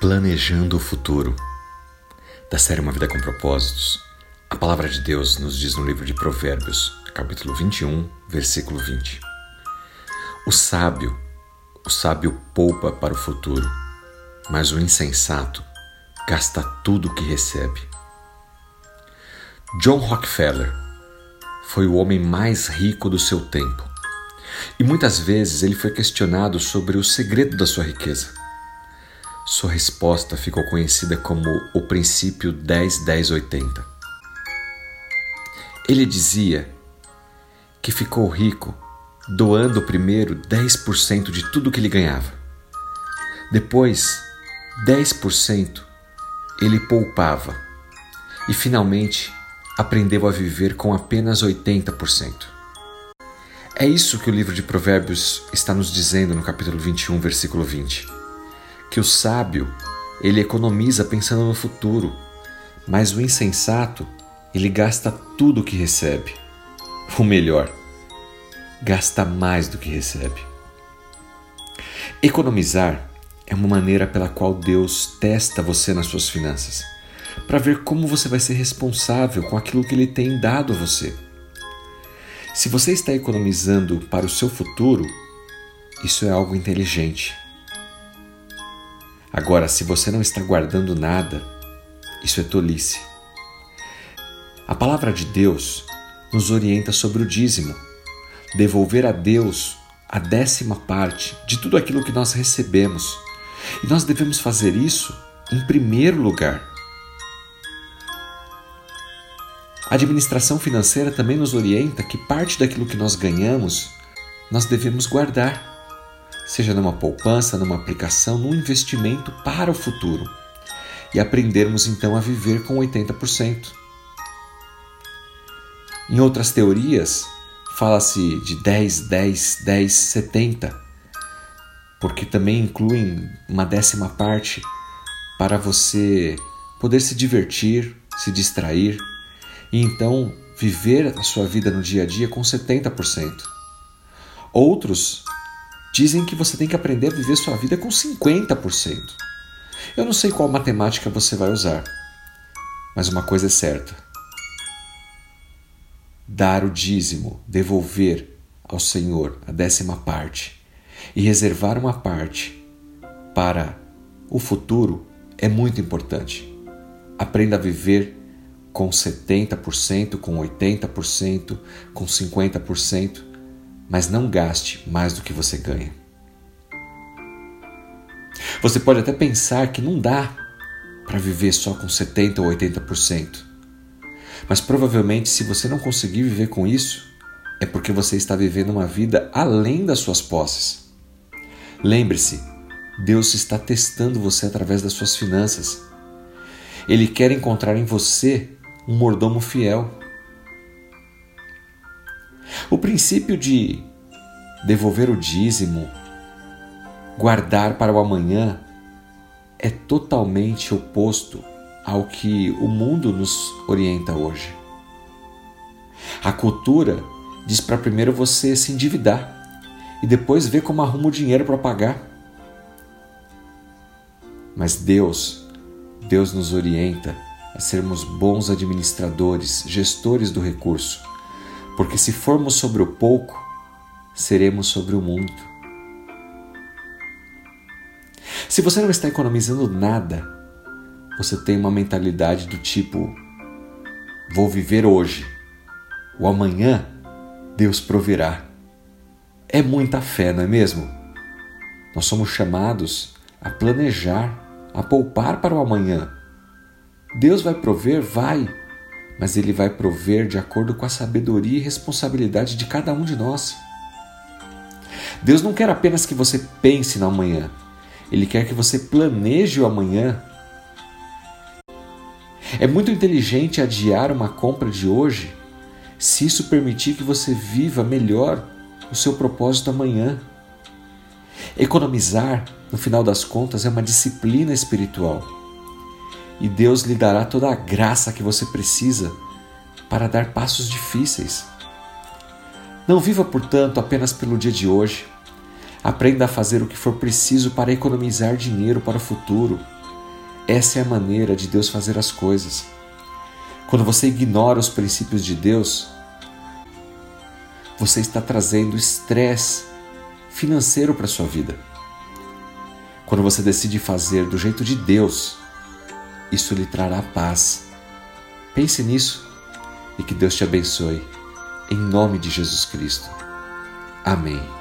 Planejando o futuro. Da série Uma Vida com Propósitos, a palavra de Deus nos diz no livro de Provérbios, capítulo 21, versículo 20. O sábio, o sábio poupa para o futuro, mas o insensato gasta tudo o que recebe. John Rockefeller foi o homem mais rico do seu tempo. E muitas vezes ele foi questionado sobre o segredo da sua riqueza. Sua resposta ficou conhecida como o princípio 10-10-80. Ele dizia que ficou rico doando primeiro 10% de tudo que ele ganhava. Depois, 10% ele poupava e finalmente aprendeu a viver com apenas 80%. É isso que o livro de Provérbios está nos dizendo no capítulo 21, versículo 20 que o sábio ele economiza pensando no futuro, mas o insensato ele gasta tudo o que recebe. Ou melhor, gasta mais do que recebe. Economizar é uma maneira pela qual Deus testa você nas suas finanças, para ver como você vai ser responsável com aquilo que Ele tem dado a você. Se você está economizando para o seu futuro, isso é algo inteligente. Agora, se você não está guardando nada, isso é tolice. A palavra de Deus nos orienta sobre o dízimo, devolver a Deus a décima parte de tudo aquilo que nós recebemos. E nós devemos fazer isso em primeiro lugar. A administração financeira também nos orienta que parte daquilo que nós ganhamos nós devemos guardar seja numa poupança, numa aplicação, num investimento para o futuro. E aprendermos então a viver com 80%. Em outras teorias, fala-se de 10, 10, 10, 70, porque também incluem uma décima parte para você poder se divertir, se distrair e então viver a sua vida no dia a dia com 70%. Outros Dizem que você tem que aprender a viver sua vida com 50%. Eu não sei qual matemática você vai usar, mas uma coisa é certa: dar o dízimo, devolver ao Senhor a décima parte e reservar uma parte para o futuro é muito importante. Aprenda a viver com 70%, com 80%, com 50%, mas não gaste mais do que você ganha. Você pode até pensar que não dá para viver só com 70 ou 80%. Mas provavelmente, se você não conseguir viver com isso, é porque você está vivendo uma vida além das suas posses. Lembre-se, Deus está testando você através das suas finanças. Ele quer encontrar em você um mordomo fiel o princípio de devolver o dízimo, guardar para o amanhã, é totalmente oposto ao que o mundo nos orienta hoje. A cultura diz para primeiro você se endividar e depois ver como arruma o dinheiro para pagar. Mas Deus, Deus nos orienta a sermos bons administradores, gestores do recurso porque se formos sobre o pouco, seremos sobre o muito. Se você não está economizando nada, você tem uma mentalidade do tipo: vou viver hoje, o amanhã Deus proverá. É muita fé, não é mesmo? Nós somos chamados a planejar, a poupar para o amanhã. Deus vai prover? Vai mas Ele vai prover de acordo com a sabedoria e responsabilidade de cada um de nós. Deus não quer apenas que você pense no amanhã, Ele quer que você planeje o amanhã. É muito inteligente adiar uma compra de hoje se isso permitir que você viva melhor o seu propósito amanhã. Economizar, no final das contas, é uma disciplina espiritual e Deus lhe dará toda a graça que você precisa para dar passos difíceis. Não viva, portanto, apenas pelo dia de hoje. Aprenda a fazer o que for preciso para economizar dinheiro para o futuro, Essa é a maneira de Deus fazer as coisas. Quando você ignora os princípios de Deus, você está trazendo estresse financeiro para sua vida. Quando você decide fazer do jeito de Deus, isso lhe trará paz. Pense nisso e que Deus te abençoe. Em nome de Jesus Cristo. Amém.